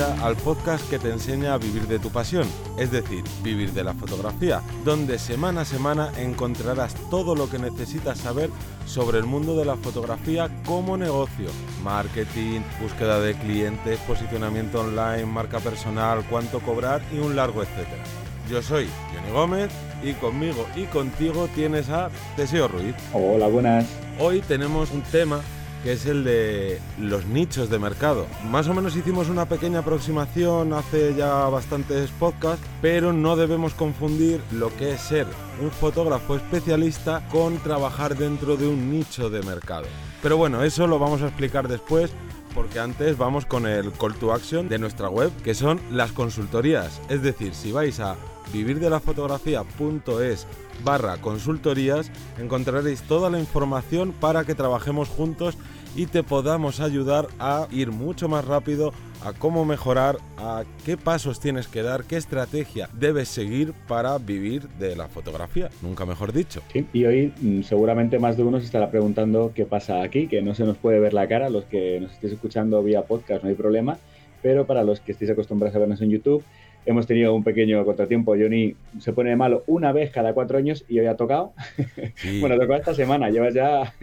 bienvenida al podcast que te enseña a vivir de tu pasión, es decir, vivir de la fotografía, donde semana a semana encontrarás todo lo que necesitas saber sobre el mundo de la fotografía como negocio, marketing, búsqueda de clientes, posicionamiento online, marca personal, cuánto cobrar y un largo etcétera. Yo soy Johnny Gómez y conmigo y contigo tienes a Teseo Ruiz. Hola, buenas. Hoy tenemos un tema que es el de los nichos de mercado. Más o menos hicimos una pequeña aproximación hace ya bastantes podcasts, pero no debemos confundir lo que es ser un fotógrafo especialista con trabajar dentro de un nicho de mercado. Pero bueno, eso lo vamos a explicar después porque antes vamos con el call to action de nuestra web, que son las consultorías. Es decir, si vais a vivirdelafotografía.es barra consultorías encontraréis toda la información para que trabajemos juntos y te podamos ayudar a ir mucho más rápido a cómo mejorar, a qué pasos tienes que dar, qué estrategia debes seguir para vivir de la fotografía, nunca mejor dicho. y hoy mm, seguramente más de uno se estará preguntando qué pasa aquí, que no se nos puede ver la cara, los que nos estéis escuchando vía podcast no hay problema, pero para los que estéis acostumbrados a vernos en YouTube, hemos tenido un pequeño contratiempo. Johnny se pone de malo una vez cada cuatro años y hoy ha tocado. bueno, tocó esta semana, llevas ya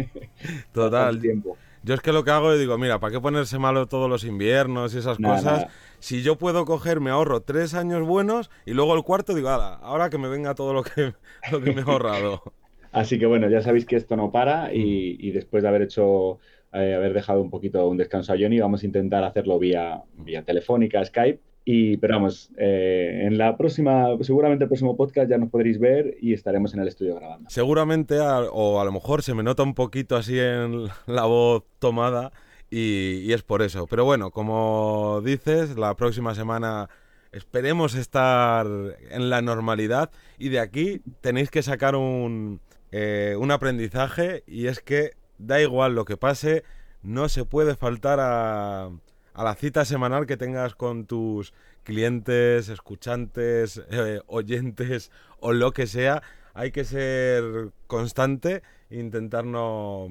total tiempo. Yo es que lo que hago es digo, mira, ¿para qué ponerse malo todos los inviernos y esas cosas? Si yo puedo coger, me ahorro tres años buenos y luego el cuarto digo, ahora que me venga todo lo que, lo que me he ahorrado. Así que bueno, ya sabéis que esto no para y, después de haber hecho, eh, haber dejado un poquito un descanso a Johnny, vamos a intentar hacerlo vía, vía telefónica, Skype y, pero vamos, eh, en la próxima, seguramente el próximo podcast ya nos podréis ver y estaremos en el estudio grabando. Seguramente, o a lo mejor se me nota un poquito así en la voz tomada y, es por eso. Pero bueno, como dices, la próxima semana esperemos estar en la normalidad y de aquí tenéis que sacar un, eh, un aprendizaje y es que da igual lo que pase, no se puede faltar a a la cita semanal que tengas con tus clientes, escuchantes, eh, oyentes o lo que sea. Hay que ser constante e intentar no...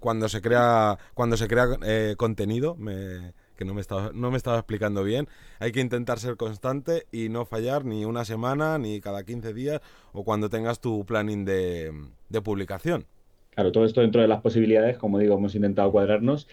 Cuando se crea, cuando se crea eh, contenido, que no me, estaba, no me estaba explicando bien, hay que intentar ser constante y no fallar ni una semana, ni cada 15 días o cuando tengas tu planning de, de publicación. Claro, todo esto dentro de las posibilidades, como digo, hemos intentado cuadrarnos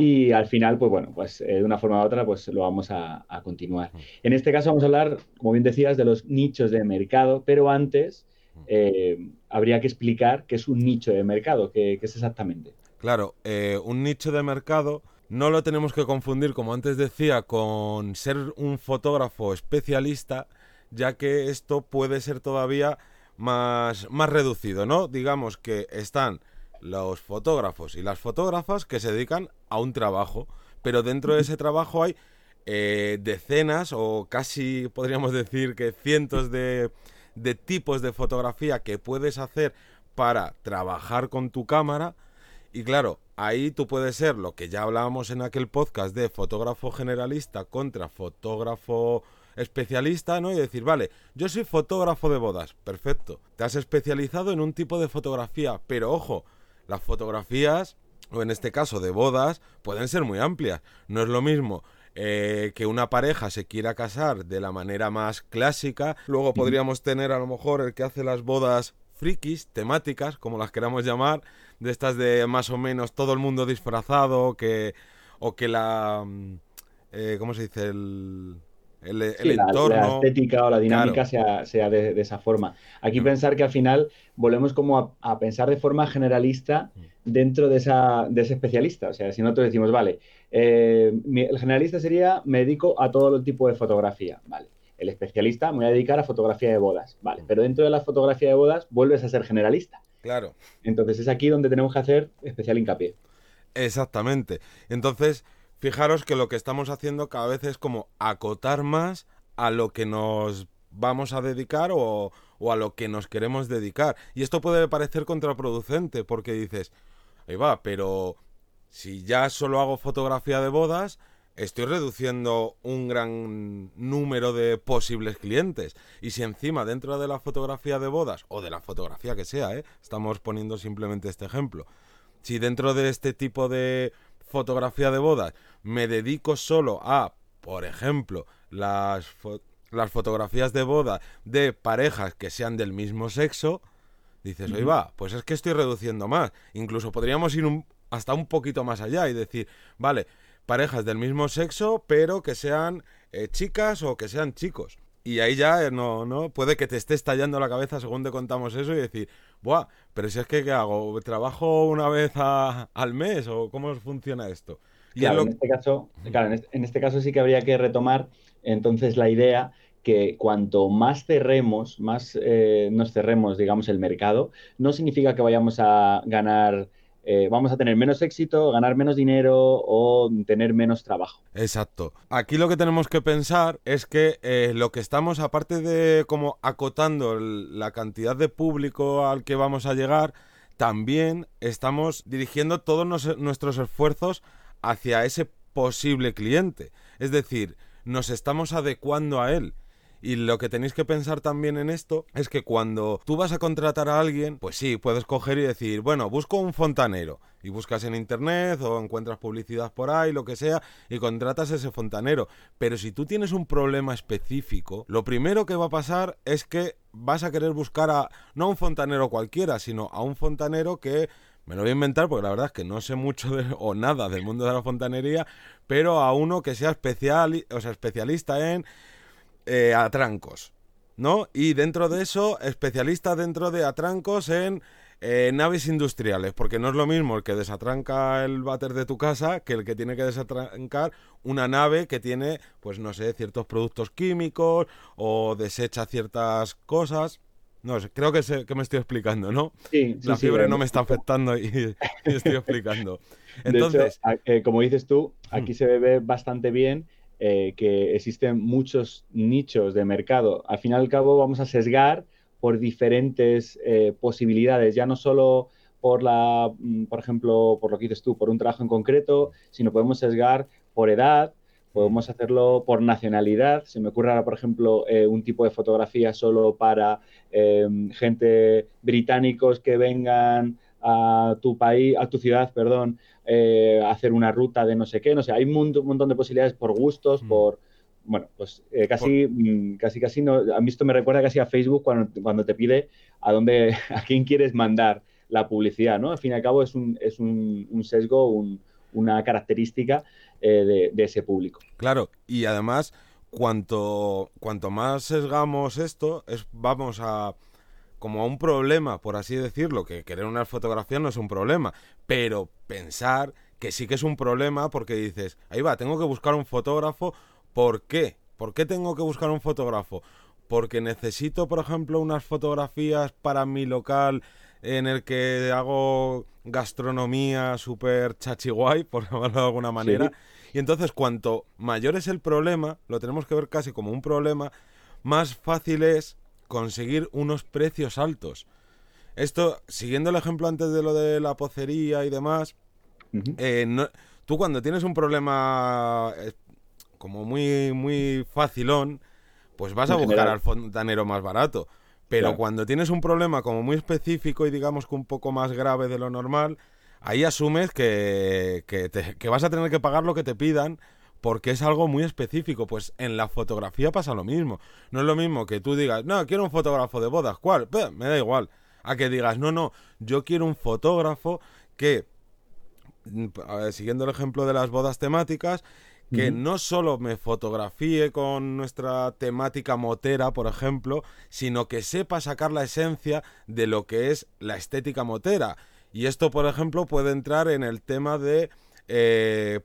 y al final, pues bueno, pues eh, de una forma u otra, pues lo vamos a, continuar. En este caso vamos a hablar, como bien decías, de los nichos de mercado, pero antes eh, habría que explicar qué es un nicho de mercado, qué, es exactamente. Claro, eh, un nicho de mercado no lo tenemos que confundir, como antes decía, con ser un fotógrafo especialista, ya que esto puede ser todavía más, más reducido, ¿no? Digamos que están los fotógrafos y las fotógrafas que se dedican a un trabajo, pero dentro de ese trabajo hay eh, decenas o casi podríamos decir que cientos de, de tipos de fotografía que puedes hacer para trabajar con tu cámara y claro, ahí tú puedes ser lo que ya hablábamos en aquel podcast de fotógrafo generalista contra fotógrafo especialista, ¿no? Y decir, vale, yo soy fotógrafo de bodas, perfecto. Te has especializado en un tipo de fotografía, pero ojo, las fotografías, o en este caso de bodas, pueden ser muy amplias. No es lo mismo eh, que una pareja se quiera casar de la manera más clásica. Luego podríamos tener a lo mejor el que hace las bodas frikis, temáticas, como las queramos llamar, de estas de más o menos todo el mundo disfrazado, que o que la mm, eh, ¿cómo se dice? el el, entorno. La, estética o la dinámica sea, sea de, esa forma. Aquí mm. pensar que al final volvemos como a, pensar de forma generalista mm. dentro de, esa, de ese especialista. O sea, si nosotros decimos, vale, eh, el generalista sería me dedico a todo el tipo de fotografía. Vale. El especialista me voy a dedicar a fotografía de bodas. Vale. Mm. Pero dentro de la fotografía de bodas vuelves a ser generalista. Claro. Entonces es aquí donde tenemos que hacer especial hincapié. Exactamente. Entonces fijaros que lo que estamos haciendo cada vez es como acotar más a lo que nos vamos a dedicar o, a lo que nos queremos dedicar. Y esto puede parecer contraproducente porque dices, ahí va, pero si ya solo hago fotografía de bodas, estoy reduciendo un gran número de posibles clientes. Y si encima dentro de la fotografía de bodas, o de la fotografía que sea, ¿eh? estamos poniendo simplemente este ejemplo, si dentro de este tipo de fotografía de bodas me dedico solo a por ejemplo, las, las fotografías de boda de parejas que sean del mismo sexo, dices, oye, va, pues es que estoy reduciendo más. Incluso podríamos ir hasta un poquito más allá y decir, vale, parejas del mismo sexo, pero que sean eh, chicas o que sean chicos. Y ahí ya eh, no, no, puede que te esté estallando la cabeza según te contamos eso y decir, buah, pero si es que ¿qué hago? ¿Trabajo una vez al mes o cómo funciona esto? Claro, en, este caso, en, este, caso sí que habría que retomar entonces la idea que cuanto más cerremos, más eh, nos cerremos, digamos, el mercado, no significa que vayamos a ganar eh, vamos a tener menos éxito, ganar menos dinero o tener menos trabajo. Exacto. Aquí lo que tenemos que pensar es que eh, lo que estamos, aparte de como acotando la cantidad de público al que vamos a llegar, también estamos dirigiendo todos nuestros esfuerzos hacia ese posible cliente. Es decir, nos estamos adecuando a él. Y lo que tenéis que pensar también en esto es que cuando tú vas a contratar a alguien, pues sí, puedes coger y decir, bueno, busco un fontanero. Y buscas en internet o encuentras publicidad por ahí, lo que sea, y contratas a ese fontanero. Pero si tú tienes un problema específico, lo primero que va a pasar es que vas a querer buscar a, no a un fontanero cualquiera, sino a un fontanero que me lo voy a inventar porque la verdad es que no sé mucho o nada del mundo de la fontanería, pero a uno que sea especial, o sea, especialista en eh, atrancos, ¿no? Y dentro de eso, especialista dentro de atrancos en eh, naves industriales, porque no es lo mismo el que desatranca el váter de tu casa que el que tiene que desatrancar una nave que tiene, pues no sé, ciertos productos químicos o desecha ciertas cosas. No, creo que, que me estoy explicando, ¿no? Sí, La fiebre no me está afectando y, estoy explicando. Entonces, eh, como dices tú, aquí se ve bastante bien eh, que existen muchos nichos de mercado. Al fin y al cabo vamos a sesgar por diferentes eh, posibilidades, ya no solo por la, mm, por ejemplo, por lo que dices tú, por un trabajo en concreto, sino podemos sesgar por edad, podemos hacerlo por nacionalidad. Se me ocurre ahora, por ejemplo, eh, un tipo de fotografía solo para gente británicos que vengan a tu país, a tu ciudad, perdón, eh, hacer una ruta de no sé qué, no sé, hay un, montón de posibilidades por gustos, mm. por, bueno, pues eh, casi, mm, casi, casi no, a mí esto me recuerda casi a Facebook cuando, cuando te pide a dónde, a quién quieres mandar la publicidad, ¿no? Al fin y al cabo es un, es un, sesgo, una característica eh, de, ese público. Claro, y además, cuanto, cuanto más sesgamos esto, es, vamos a como a un problema, por así decirlo, que querer una fotografía no es un problema, pero pensar que sí que es un problema porque dices, ahí va, tengo que buscar un fotógrafo, ¿por qué? ¿Por qué tengo que buscar un fotógrafo? Porque necesito, por ejemplo, unas fotografías para mi local en el que hago gastronomía súper chachiguay, por llamarlo de alguna manera. Y entonces, cuanto mayor es el problema, lo tenemos que ver casi como un problema, más fácil es conseguir unos precios altos. Esto, siguiendo el ejemplo antes de lo de la pocería y demás, eh, tú cuando tienes un problema eh, como muy, muy facilón, pues vas a buscar al fontanero más barato. Pero cuando tienes un problema como muy específico y digamos que un poco más grave de lo normal, ahí asumes que, que vas a tener que pagar lo que te pidan porque es algo muy específico. Pues en la fotografía pasa lo mismo. No es lo mismo que tú digas, no, quiero un fotógrafo de bodas. ¿Cuál? me da igual. A que digas, no, no, yo quiero un fotógrafo que, mm, siguiendo el ejemplo de las bodas temáticas, que no solo me fotografíe con nuestra temática motera, por ejemplo, sino que sepa sacar la esencia de lo que es la estética motera. Y esto, por ejemplo, puede entrar en el tema de eh,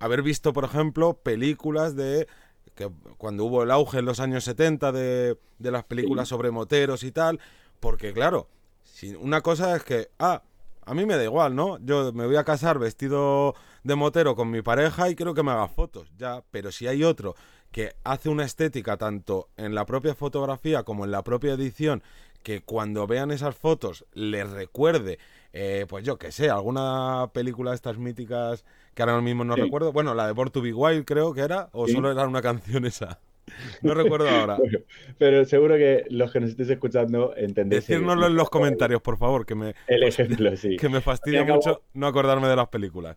haber visto, por ejemplo, películas de que cuando hubo el auge en los años 70 de, de las películas sobre moteros y tal, porque claro, si una cosa es que, ah, a mí me da igual, ¿no? Yo me voy a casar vestido de motero con mi pareja y quiero que me haga fotos, ya, pero si hay otro que hace una estética tanto en la propia fotografía como en la propia edición, que cuando vean esas fotos les recuerde, eh, pues yo que sé, alguna película de estas míticas que ahora mismo no recuerdo. Bueno, la de Born to Be Wild creo que era, o solo era una canción esa. No recuerdo ahora. pero seguro que los que nos estéis escuchando entendéis. Decírnoslo en los comentarios, por favor, que me, el ejemplo, sí. que me fastidia mucho no acordarme de las películas.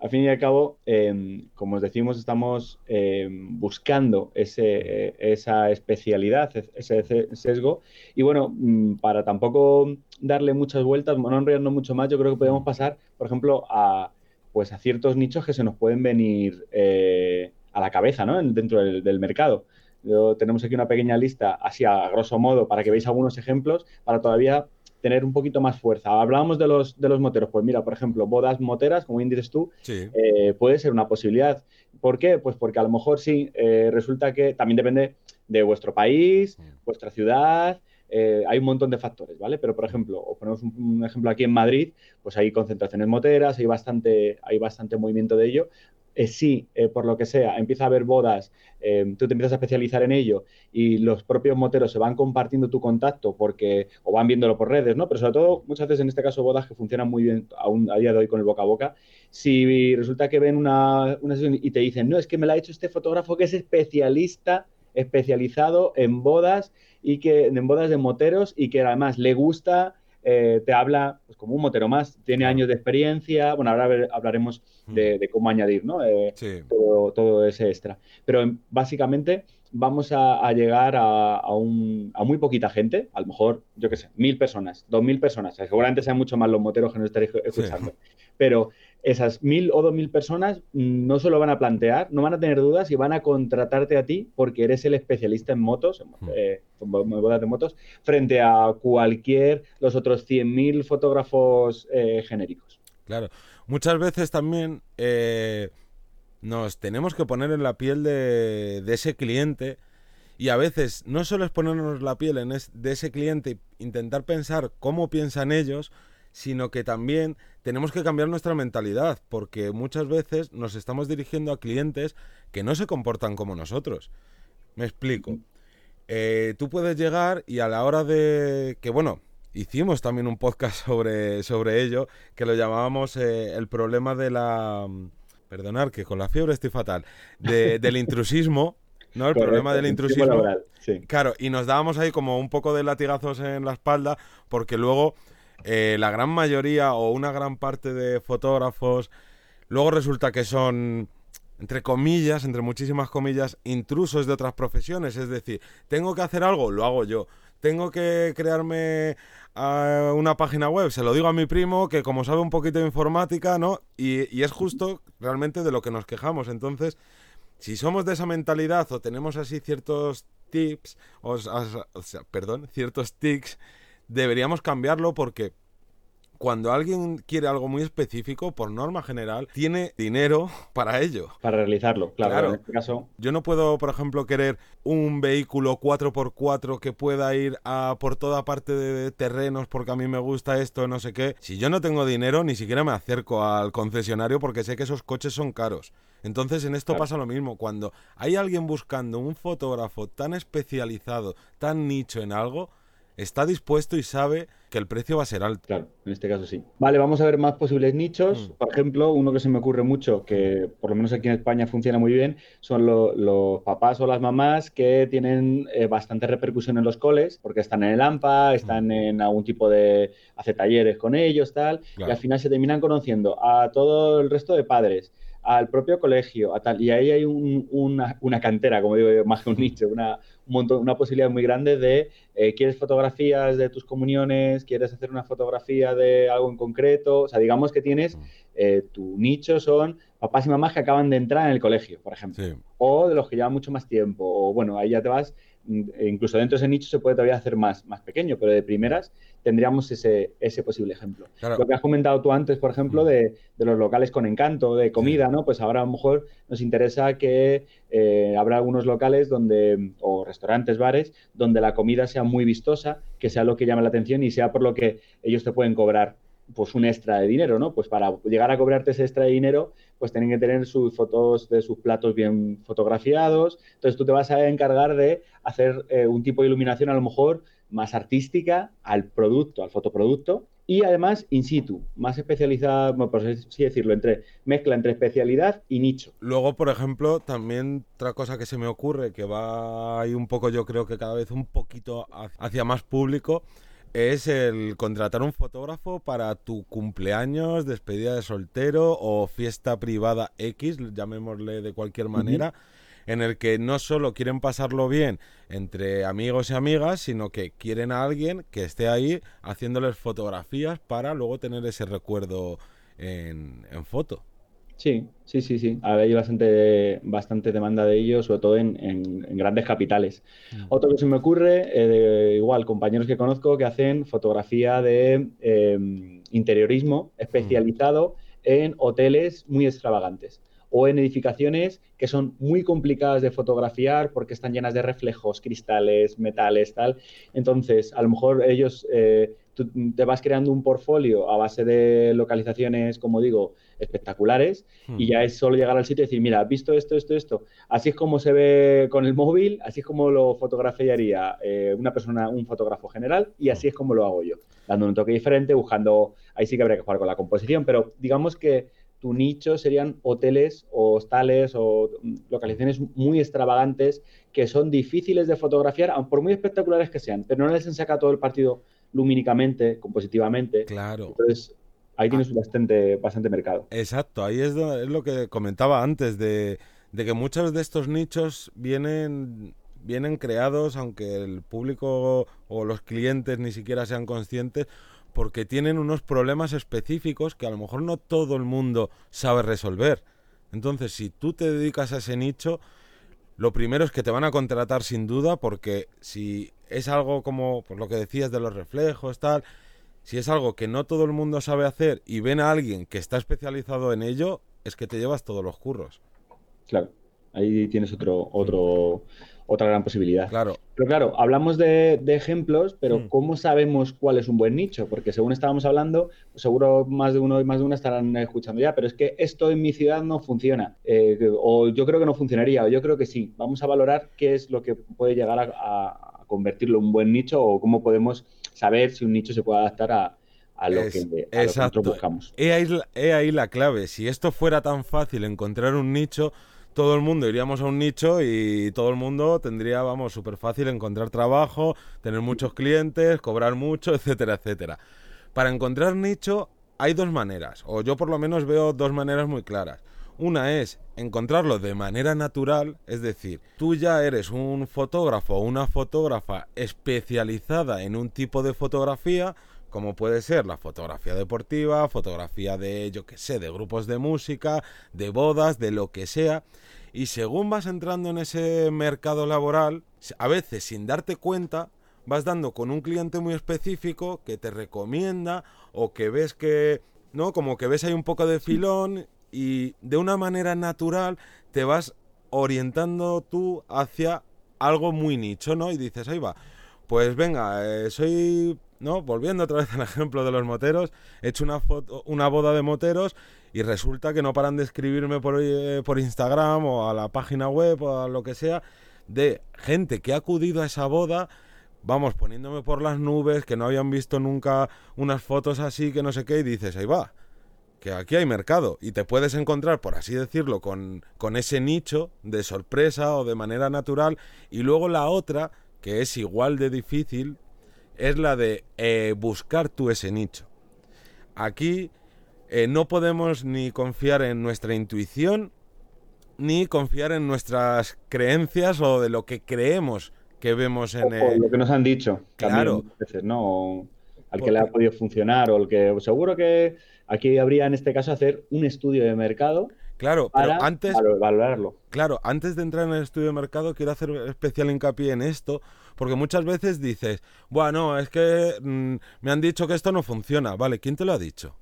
al fin y al cabo, em, como os decimos, estamos em, buscando ese, esa especialidad, ese sesgo. Y bueno, mm, para tampoco darle muchas vueltas, no enrollarnos mucho más, yo creo que podemos pasar, por ejemplo, a, pues, a ciertos nichos que se nos pueden venir eh, a la cabeza ¿no? dentro del, mercado. tenemos aquí una pequeña lista, así a grosso modo, para que veáis algunos ejemplos, para todavía tener un poquito más fuerza. Hablábamos de los, de los moteros. Pues mira, por ejemplo, bodas moteras, como bien dices tú, eh, puede ser una posibilidad. ¿Por qué? Pues porque a lo mejor sí, eh, resulta que también depende de vuestro país, vuestra ciudad, eh, hay un montón de factores, ¿vale? Pero, por ejemplo, os ponemos un, ejemplo aquí en Madrid, pues hay concentraciones moteras, hay bastante, hay bastante movimiento de ello. Eh, si, eh, por lo que sea, empieza a haber bodas, tú te empiezas a especializar en ello y los propios moteros se van compartiendo tu contacto porque, o van viéndolo por redes, ¿no? Pero sobre todo, muchas veces en este caso, bodas que funcionan muy bien aún a día de hoy con el boca a boca. Si resulta que ven una, una sesión y te dicen, no, es que me la ha hecho este fotógrafo que es especialista especializado en bodas y que en bodas de moteros y que además le gusta, eh, te habla pues, como un motero más, tiene años de experiencia, bueno, ahora hablaremos mm. de, cómo añadir ¿no? Eh, todo, ese extra. Pero básicamente vamos a, llegar a, un, a, muy poquita gente, a lo mejor, yo qué sé, mil personas, dos mil personas, seguramente sean mucho más los moteros que nos estaréis escuchando, pero esas mil o dos mil personas no se lo van a plantear, no van a tener dudas y van a contratarte a ti porque eres el especialista en motos, en, hmm. eh, bodas de motos, frente a cualquier, los otros mil fotógrafos eh, genéricos. Claro, muchas veces también eh, nos tenemos que poner en la piel de, ese cliente y a veces no solo es ponernos la piel en de ese cliente intentar pensar cómo piensan ellos, sino que también tenemos que cambiar nuestra mentalidad, porque muchas veces nos estamos dirigiendo a clientes que no se comportan como nosotros. Me explico. Eh, tú puedes llegar y a la hora de que, bueno, hicimos también un podcast sobre, sobre ello, que lo llamábamos eh, el problema de la... Perdonar, que con la fiebre estoy fatal. del intrusismo, ¿no? El problema del intrusismo. Claro, y nos dábamos ahí como un poco de latigazos en la espalda, porque luego eh, la gran mayoría o una gran parte de fotógrafos luego resulta que son entre comillas, entre muchísimas comillas, intrusos de otras profesiones. Es decir, tengo que hacer algo, lo hago yo. Tengo que crearme ah, una página web, se lo digo a mi primo, que como sabe un poquito de informática, ¿no? Y, es justo realmente de lo que nos quejamos. Entonces, si somos de esa mentalidad o tenemos así ciertos tips, o sea, perdón, ciertos tics deberíamos cambiarlo porque cuando alguien quiere algo muy específico, por norma general, tiene dinero para ello. Para realizarlo, claro. En este caso... Yo no puedo, por ejemplo, querer un vehículo 4x4 que pueda ir a por toda parte de terrenos porque a mí me gusta esto, no sé qué. Si yo no tengo dinero, ni siquiera me acerco al concesionario porque sé que esos coches son caros. Entonces en esto pasa lo mismo. Cuando hay alguien buscando un fotógrafo tan especializado, tan nicho en algo, está dispuesto y sabe que el precio va a ser alto. Claro, en este caso sí. Vale, vamos a ver más posibles nichos. Mm. Por ejemplo, uno que se me ocurre mucho, que por lo menos aquí en España funciona muy bien, son los papás o las mamás que tienen eh, bastante repercusión en los coles, porque están en el AMPA, están mm. en algún tipo de... hace talleres con ellos, tal, y al final se terminan conociendo a todo el resto de padres al propio colegio, a tal, y ahí hay una, una, cantera, como digo, más que un nicho, una, una posibilidad muy grande de, eh, ¿quieres fotografías de tus comuniones? ¿Quieres hacer una fotografía de algo en concreto? O sea, digamos que tienes, mm. eh, tu nicho son papás y mamás que acaban de entrar en el colegio, por ejemplo, o de los que llevan mucho más tiempo, o bueno, ahí ya te vas e incluso dentro de ese nicho se puede todavía hacer más, más pequeño, pero de primeras tendríamos ese, ese posible ejemplo. Lo que has comentado tú antes, por ejemplo, mm. de, los locales con encanto, de comida, ¿no? Pues ahora a lo mejor nos interesa que eh, habrá algunos locales donde, o restaurantes, bares, donde la comida sea muy vistosa, que sea lo que llame la atención y sea por lo que ellos te pueden cobrar pues un extra de dinero, ¿no? Pues para llegar a cobrarte ese extra de dinero, pues tienen que tener sus fotos de sus platos bien fotografiados. Entonces tú te vas a encargar de hacer eh, un tipo de iluminación a lo mejor más artística al producto, al fotoproducto, y además in situ, más especializada, por así decirlo, entre mezcla entre especialidad y nicho. Luego, por ejemplo, también otra cosa que se me ocurre, que va ahí un poco, yo creo que cada vez un poquito hacia más público, es el contratar un fotógrafo para tu cumpleaños, despedida de soltero o fiesta privada X, llamémosle de cualquier manera en el que no solo quieren pasarlo bien entre amigos y amigas, sino que quieren a alguien que esté ahí haciéndoles fotografías para luego tener ese recuerdo en, foto. Sí, sí, sí, sí. Hay bastante, bastante demanda de ello, sobre todo en, grandes capitales. Mm. Otro que se me ocurre, eh, igual, compañeros que conozco que hacen fotografía de em, interiorismo especializado en hoteles muy extravagantes o en edificaciones que son muy complicadas de fotografiar porque están llenas de reflejos, cristales, metales, tal. Entonces, a lo mejor ellos, eh, tú te vas creando un portfolio a base de localizaciones, como digo, espectaculares y hmm. ya es solo llegar al sitio y decir, mira, ¿has visto esto, esto, esto? Así es como se ve con el móvil, así es como lo fotografiaría eh, una persona, un fotógrafo general y así es como lo hago yo, dando un toque diferente, buscando, ahí sí que habría que jugar con la composición, pero digamos que tu nicho serían hoteles o hostales o localizaciones muy extravagantes que son difíciles de fotografiar, por muy espectaculares que sean, pero no les saca todo el partido lumínicamente, compositivamente. Claro. Entonces, ahí tienes ah. bastante, bastante mercado. Exacto, ahí es, lo que comentaba antes, de, de, que muchos de estos nichos vienen, vienen creados, aunque el público o los clientes ni siquiera sean conscientes, porque tienen unos problemas específicos que a lo mejor no todo el mundo sabe resolver. Entonces, si tú te dedicas a ese nicho, lo primero es que te van a contratar sin duda, porque si es algo como por lo que decías de los reflejos, tal, si es algo que no todo el mundo sabe hacer y ven a alguien que está especializado en ello, es que te llevas todos los curros. Claro, ahí tienes otro, otro, otra gran posibilidad. Claro. Pero claro, hablamos de, ejemplos, pero mm. ¿cómo sabemos cuál es un buen nicho? Porque según estábamos hablando, seguro más de uno y más de una estarán escuchando ya, pero es que esto en mi ciudad no funciona. Eh, o yo creo que no funcionaría, o yo creo que sí. Vamos a valorar qué es lo que puede llegar a, convertirlo en un buen nicho o cómo podemos saber si un nicho se puede adaptar a, lo, que, a nosotros buscamos. He ahí, he ahí la clave. Si esto fuera tan fácil encontrar un nicho, todo el mundo iríamos a un nicho y todo el mundo tendría, vamos, súper fácil encontrar trabajo, tener muchos clientes, cobrar mucho, etcétera, etcétera. Para encontrar nicho hay dos maneras, o yo por lo menos veo dos maneras muy claras. Una es encontrarlo de manera natural, es decir, tú ya eres un fotógrafo o una fotógrafa especializada en un tipo de fotografía, como puede ser la fotografía deportiva, fotografía de, yo qué sé, de grupos de música, de bodas, de lo que sea. Y según vas entrando en ese mercado laboral, a veces sin darte cuenta, vas dando con un cliente muy específico que te recomienda o que ves que, ¿no? Como que ves ahí un poco de filón y de una manera natural te vas orientando tú hacia algo muy nicho, ¿no? Y dices, ahí va, pues venga, eh, soy ¿no? Volviendo otra vez al ejemplo de los moteros, he hecho una, foto, una boda de moteros y resulta que no paran de escribirme por, eh, por Instagram o a la página web o a lo que sea de gente que ha acudido a esa boda, vamos, poniéndome por las nubes, que no habían visto nunca unas fotos así, que no sé qué, y dices, ahí va, que aquí hay mercado y te puedes encontrar, por así decirlo, con, con ese nicho de sorpresa o de manera natural, y luego la otra, que es igual de difícil, es la de eh, buscar tú ese nicho. Aquí eh, no podemos ni confiar en nuestra intuición, ni confiar en nuestras creencias o de lo que creemos que vemos en el... lo que nos han dicho. Claro. Veces, ¿no? al que le ha podido funcionar o el que... Seguro que aquí habría en este caso hacer un estudio de mercado Claro, pero antes valorarlo. Claro, antes de entrar en el estudio de mercado quiero hacer especial hincapié en esto, porque muchas veces dices, bueno, es que mm, me han dicho que esto no funciona, vale, ¿quién te lo ha dicho?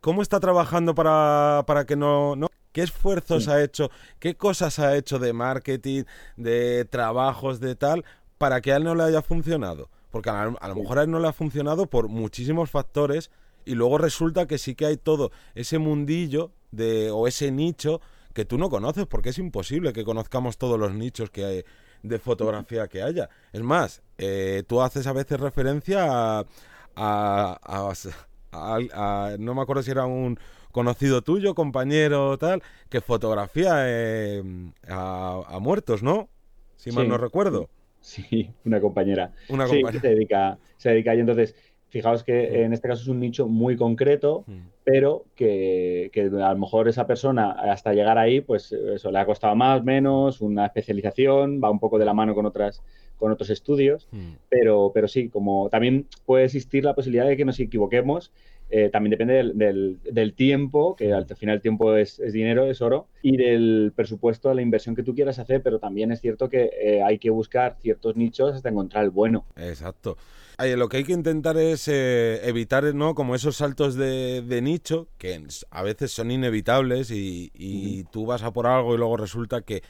¿Cómo está trabajando para, para que no, no? ¿Qué esfuerzos ha hecho? ¿Qué cosas ha hecho de marketing, de trabajos, de tal, para que a él no le haya funcionado? Porque a, a lo mejor a él no le ha funcionado por muchísimos factores y luego resulta que sí que hay todo ese mundillo de, o ese nicho que tú no conoces, porque es imposible que conozcamos todos los nichos que hay de fotografía que haya. Es más, eh, tú haces a veces referencia a, no me acuerdo si era un conocido tuyo, compañero, tal, que fotografía eh, a, muertos, ¿no? Si mal no recuerdo. Sí, una compañera. Una compañera. se dedica, se dedica y entonces Fijaos que en este caso es un nicho muy concreto, mm. pero que, a lo mejor esa persona hasta llegar ahí, pues eso le ha costado más, menos, una especialización, va un poco de la mano con otras con otros estudios, mm. pero, pero sí, como también puede existir la posibilidad de que nos equivoquemos, eh, también depende del, tiempo, que al final el tiempo es, dinero, es oro, y del presupuesto, de la inversión que tú quieras hacer, pero también es cierto que eh, hay que buscar ciertos nichos hasta encontrar el bueno. Exacto lo que hay que intentar es eh, evitar, ¿no? Como esos saltos de, nicho, que a veces son inevitables y, tú vas a por algo y luego resulta que,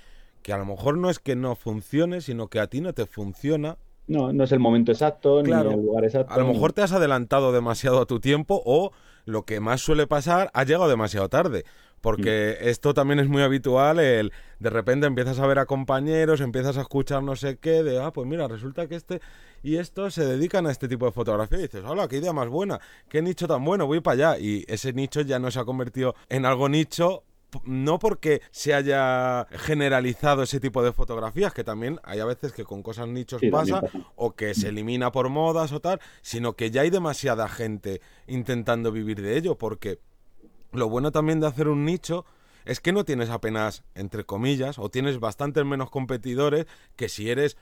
que, a lo mejor no es que no funcione, sino que a ti no te funciona. No, no es el momento exacto, ni el lugar exacto. A lo mejor te has adelantado demasiado a tu tiempo o lo que más suele pasar, has llegado demasiado tarde. Porque esto también es muy habitual, el de repente empiezas a ver a compañeros, empiezas a escuchar no sé qué, de, ah, pues mira, resulta que este y estos se dedican a este tipo de fotografía y dices, hola, qué idea más buena, qué nicho tan bueno, voy para allá. Y ese nicho ya no se ha convertido en algo nicho no porque se haya generalizado ese tipo de fotografías, que también hay a veces que con cosas nichos pasa, o que se elimina por modas o tal, sino que ya hay demasiada gente intentando vivir de ello, porque lo bueno también de hacer un nicho es que no tienes apenas, entre comillas, o tienes bastantes menos competidores que si eres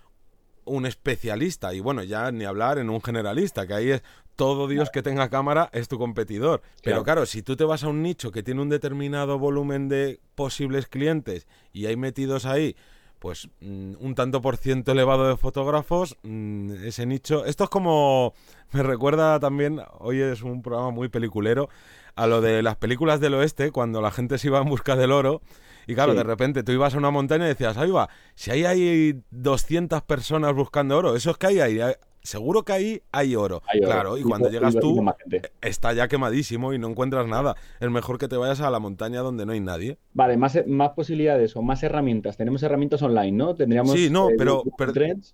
un especialista y bueno, ya ni hablar en un generalista, que ahí es todo Dios que tenga cámara es tu competidor. Pero claro, si tú te vas a un nicho que tiene un determinado volumen de posibles clientes y hay metidos ahí pues mm, un tanto por ciento elevado de fotógrafos, mm, ese nicho, esto es como me recuerda también, hoy es un programa muy peliculero, a lo de las películas del oeste, cuando la gente se iba en busca del oro y claro, de repente tú ibas a una montaña y decías, ahí va, si ahí hay 200 personas buscando oro, eso es que hay ahí, seguro que ahí hay oro. claro, y, cuando llegas tú, está ya quemadísimo y no encuentras nada. Es mejor que te vayas a la montaña donde no hay nadie. Vale, más, más posibilidades o más herramientas. Tenemos herramientas online, ¿no? Tendríamos. Sí, no, eh, pero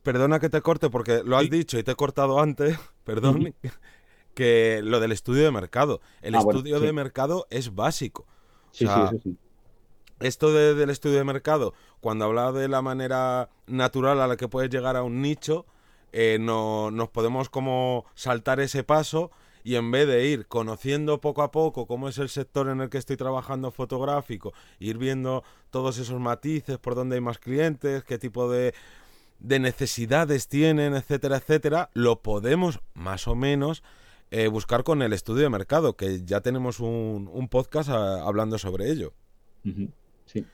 perdona que te corte porque lo has dicho y te he cortado antes, perdón, que lo del estudio de mercado. El ah, estudio de mercado es básico. sí, sí, sí esto del estudio de mercado, cuando habla de la manera natural a la que puedes llegar a un nicho, eh, no, nos podemos como saltar ese paso y en vez de ir conociendo poco a poco cómo es el sector en el que estoy trabajando fotográfico, ir viendo todos esos matices, por dónde hay más clientes, qué tipo de, de necesidades tienen, etcétera, etcétera, lo podemos más o menos eh, buscar con el estudio de mercado, que ya tenemos un, un podcast ah, hablando sobre ello. Sí.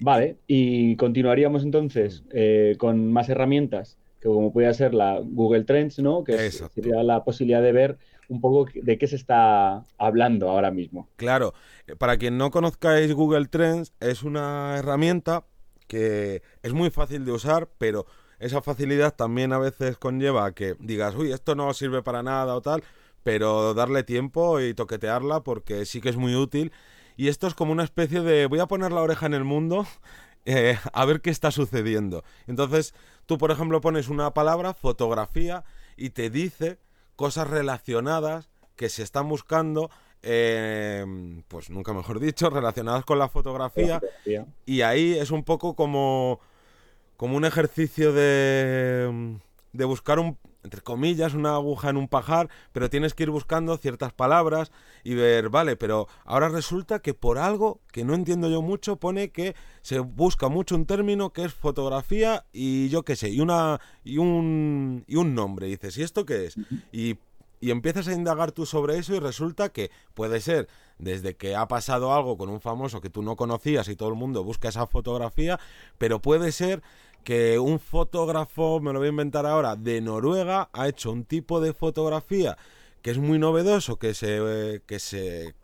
Vale, y continuaríamos entonces eh, con más herramientas, que como puede ser la Google Trends, ¿no? Que sería la posibilidad de ver un poco de qué se está hablando ahora mismo. Claro, eh, para quien no conozcáis Google Trends, es una herramienta que es muy fácil de usar, pero esa facilidad también a veces conlleva que digas, uy, esto no sirve para nada o tal, pero darle tiempo y toquetearla porque sí que es muy útil y esto es como una especie de voy a poner la oreja en el mundo eh, a ver qué está sucediendo. Entonces, tú, por ejemplo, pones una palabra, fotografía, y te dice cosas relacionadas que se están buscando, em, pues nunca mejor dicho, relacionadas con la fotografía. Y ahí es un poco como, como un ejercicio de, de buscar un, entre comillas, una aguja en un pajar, pero tienes que ir buscando ciertas palabras y ver, vale, pero ahora resulta que por algo que no entiendo yo mucho pone que se busca mucho un término que es fotografía y yo qué sé, y una y un y un nombre, y dices, ¿y esto qué es? Y y empiezas a indagar tú sobre eso y resulta que puede ser desde que ha pasado algo con un famoso que tú no conocías y todo el mundo busca esa fotografía, pero puede ser que un fotógrafo, me lo voy a inventar ahora, de Noruega ha hecho un tipo de fotografía que es muy novedoso, que se que se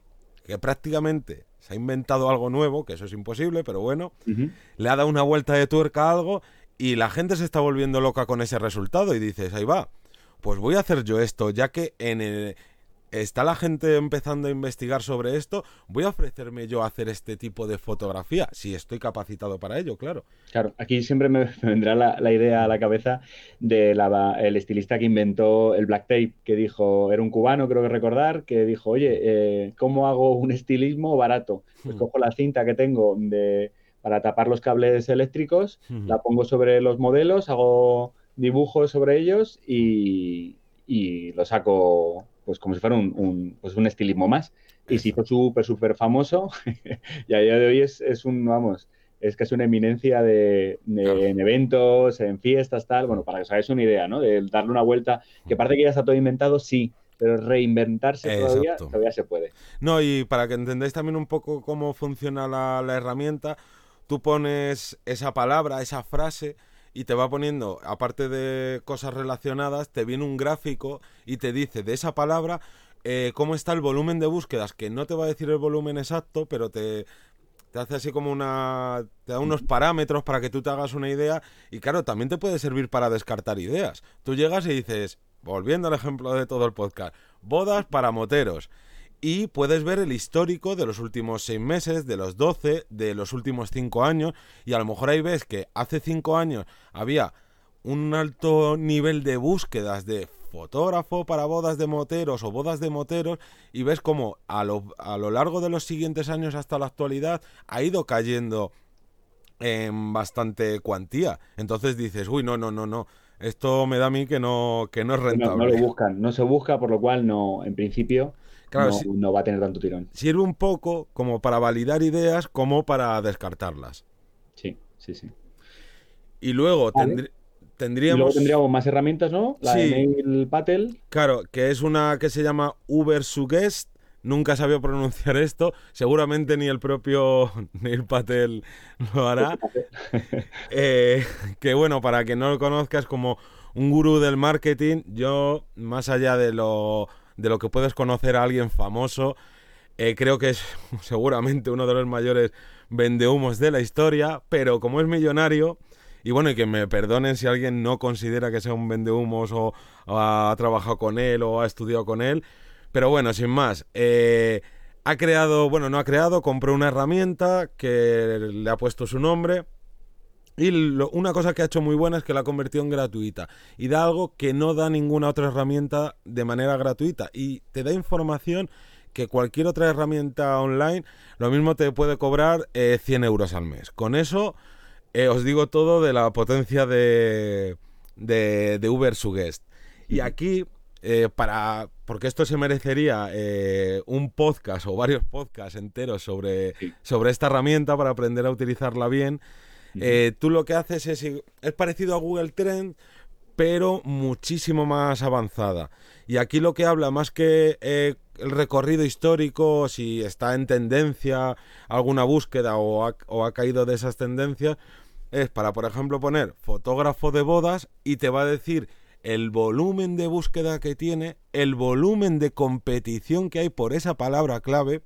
que prácticamente se ha inventado algo nuevo, que eso es imposible, pero bueno, le ha dado una vuelta de tuerca a algo y la gente se está volviendo loca con ese resultado y dices, ahí va, pues voy a hacer yo esto, ya que en el está la gente empezando a investigar sobre esto, voy a ofrecerme yo a hacer este tipo de fotografía, si estoy capacitado para ello, claro. Claro, aquí siempre me, vendrá la, idea a la cabeza del el estilista que inventó el black tape, que dijo, era un cubano, creo que recordar, que dijo, oye, eh, ¿cómo hago un estilismo barato? Pues hmm. cojo la cinta que tengo de, para tapar los cables eléctricos, hmm. la pongo sobre los modelos, hago dibujos sobre ellos y, y lo saco pues como si fuera un, pues un estilismo más. Y se hizo súper, súper famoso y a día de hoy es, es, un, vamos, es es una eminencia de, en eventos, en fiestas, tal. Bueno, para que os hagáis una idea, ¿no? De darle una vuelta, que parece que ya está todo inventado, sí, pero reinventarse todavía, todavía se puede. No, y para que entendáis también un poco cómo funciona la, la herramienta, tú pones esa palabra, esa frase y te va poniendo, aparte de cosas relacionadas, te viene un gráfico y te dice de esa palabra eh, cómo está el volumen de búsquedas, que no te va a decir el volumen exacto, pero te, te hace así como una... te da unos parámetros para que tú te hagas una idea y claro, también te puede servir para descartar ideas. Tú llegas y dices, volviendo al ejemplo de todo el podcast, bodas para moteros y puedes ver el histórico de los últimos seis meses, de los 12, de los últimos cinco años, y a lo mejor ahí ves que hace cinco años había un alto nivel de búsquedas de fotógrafo para bodas de moteros o bodas de moteros y ves como a lo, a lo largo de los siguientes años hasta la actualidad ha ido cayendo en bastante cuantía. Entonces dices, uy, no, no, no, no. Esto me da a mí que no, que no es rentable. no lo buscan, no se busca, por lo cual no, en principio, no, va a tener tanto tirón. Sirve un poco como para validar ideas como para descartarlas. Sí, sí, sí. Y luego tendríamos... luego tendríamos más herramientas, ¿no? La de Neil Patel. Claro, que es una que se llama Uber Suggest. Nunca sabía pronunciar esto. Seguramente ni el propio Neil Patel lo hará. Eh, que bueno, para que no lo conozcas como un gurú del marketing, yo, más allá de lo de lo que puedes conocer a alguien famoso. Eh, creo que es seguramente uno de los mayores vendehumos de la historia, pero como es millonario, y bueno, y que me perdonen si alguien no considera que sea un vendehumos o, o ha trabajado con él o ha estudiado con él, pero bueno, sin más, eh, ha creado, bueno, no ha creado, compró una herramienta que le ha puesto su nombre, y una cosa que ha hecho muy buena es que la ha convertido en gratuita y da algo que no da ninguna otra herramienta de manera gratuita y te da información que cualquier otra herramienta online lo mismo te puede cobrar 100 eh, euros al mes. Con eso eh, os digo todo de la potencia de, de, de Uber Suggest. Y aquí, eh, para porque esto se merecería un podcast o varios podcasts enteros sobre, sobre esta herramienta para aprender a utilizarla bien. Eh, tú lo que haces es, es parecido a Google Trend, pero muchísimo más avanzada. Y aquí lo que habla, más que eh, el recorrido histórico, si está en tendencia alguna búsqueda o ha, o ha caído de esas tendencias, es para, por ejemplo, poner fotógrafo de bodas y te va a decir el volumen de búsqueda que tiene, el volumen de competición que hay por esa palabra clave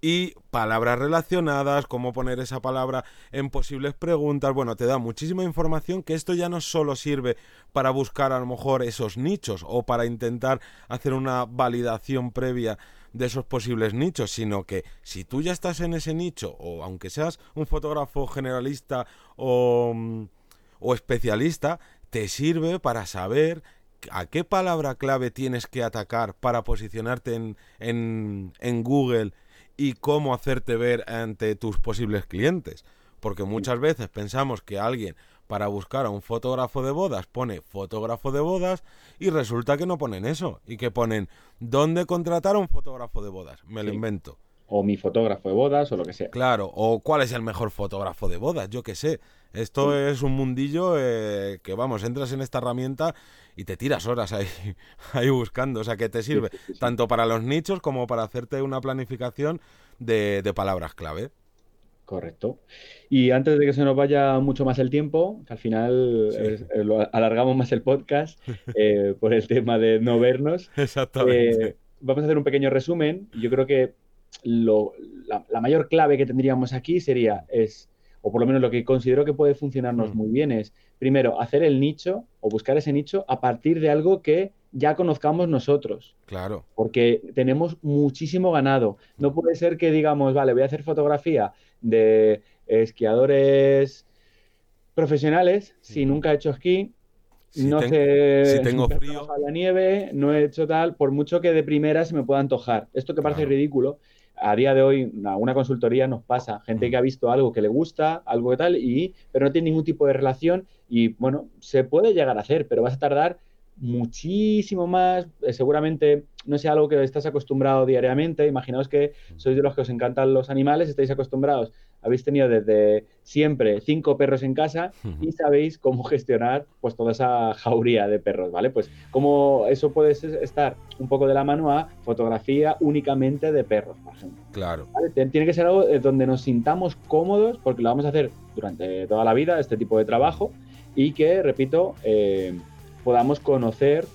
y palabras relacionadas, cómo poner esa palabra en posibles preguntas. Bueno, te da muchísima información que esto ya no solo sirve para buscar a lo mejor esos nichos o para intentar hacer una validación previa de esos posibles nichos, sino que si tú ya estás en ese nicho, o aunque seas un fotógrafo generalista o, mm, o especialista, te sirve para saber a qué palabra clave tienes que atacar para posicionarte en, en, en Google y cómo hacerte ver ante tus posibles clientes. Porque muchas veces pensamos que alguien para buscar a un fotógrafo de bodas pone fotógrafo de bodas y resulta que no ponen eso y que ponen dónde contratar a un fotógrafo de bodas. Me lo invento. O mi fotógrafo de bodas o lo que sea. Claro, o cuál es el mejor fotógrafo de bodas, yo qué sé. Esto es un mundillo eh, que, vamos, entras en esta herramienta y te tiras horas ahí, ahí buscando. O sea, que te sirve tanto para los nichos como para hacerte una planificación de, palabras clave. Correcto. Y antes de que se nos vaya mucho más el tiempo, que al final eh, alargamos más el podcast eh, por el tema de no vernos. Exactamente. vamos a hacer un pequeño resumen. Yo creo que la, la, mayor clave que tendríamos aquí sería es o por lo menos lo que considero que puede funcionarnos mm. muy bien es, primero, hacer el nicho o buscar ese nicho a partir de algo que ya conozcamos nosotros. Claro. Porque tenemos muchísimo ganado. No puede ser que digamos, vale, voy a hacer fotografía de esquiadores profesionales si nunca he hecho esquí, no sé si tengo frío la nieve, no he hecho tal, por mucho que de primera se me pueda antojar. Esto que parece ridículo, a día de hoy, una consultoría nos pasa, gente que ha visto algo que le gusta, algo que tal, y, pero no tiene ningún tipo de relación y bueno, se puede llegar a hacer, pero vas a tardar muchísimo más. Eh, seguramente no sea algo que estás acostumbrado diariamente. Imaginaos que sois de los que os encantan los animales, estáis acostumbrados. Habéis tenido desde siempre cinco perros en casa y sabéis cómo gestionar pues toda esa jauría de perros, ¿vale? Pues como eso puede estar un poco de la mano a fotografía únicamente de perros, por ejemplo. Claro. Tiene que ser algo eh, donde nos sintamos cómodos porque lo vamos a hacer durante toda la vida, este tipo de trabajo, y que, repito, eh, podamos conocer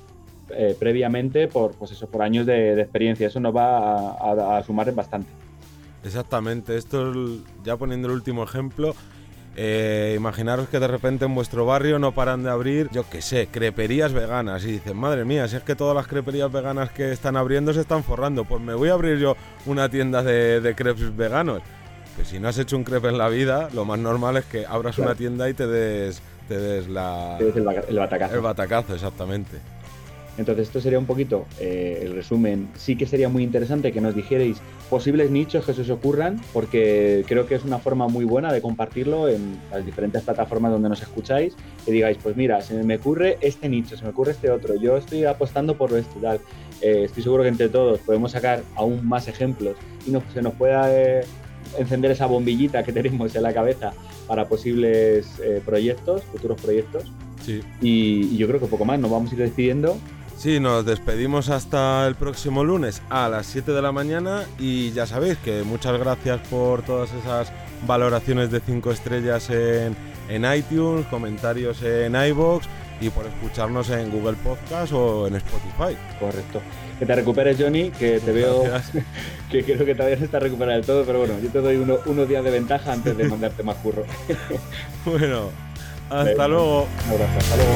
eh, previamente por, pues eso, por años de, experiencia. Eso nos va a, sumar bastante. Exactamente. Esto, ya poniendo el último ejemplo, eh, imaginaros que de repente en vuestro barrio no paran de abrir, yo qué sé, creperías veganas. Y dicen, madre mía, si es que todas las creperías veganas que están abriendo se están forrando, pues me voy a abrir yo una tienda de, crepes veganos. Pues si no has hecho un crepe en la vida, lo más normal es que abras una tienda y te des te des la... el, batacazo. El batacazo, exactamente. Entonces esto sería un poquito eh, el resumen. Sí que sería muy interesante que nos dijerais posibles nichos que se os ocurran, porque creo que es una forma muy buena de compartirlo en las diferentes plataformas donde nos escucháis. Que digáis, pues mira, se me ocurre este nicho, se me ocurre este otro, yo estoy apostando por esto y tal. Eh, estoy seguro que entre todos podemos sacar aún más ejemplos y se nos pueda eh, encender esa bombillita que tenemos en la cabeza para posibles eh, proyectos, futuros proyectos. Sí. Y, yo creo que poco más, nos vamos a ir despidiendo. Sí, nos despedimos hasta el próximo lunes a las 7 de la mañana y ya sabéis que muchas gracias por todas esas valoraciones de 5 estrellas en, en iTunes, comentarios en iBox y por escucharnos en Google Podcast o en Spotify. Correcto. Que te recuperes, Johnny, que te veo que creo que todavía no está recuperado del todo, pero bueno, yo te doy unos días de ventaja antes de mandarte más curro. bueno, hasta luego. Un abrazo, hasta luego.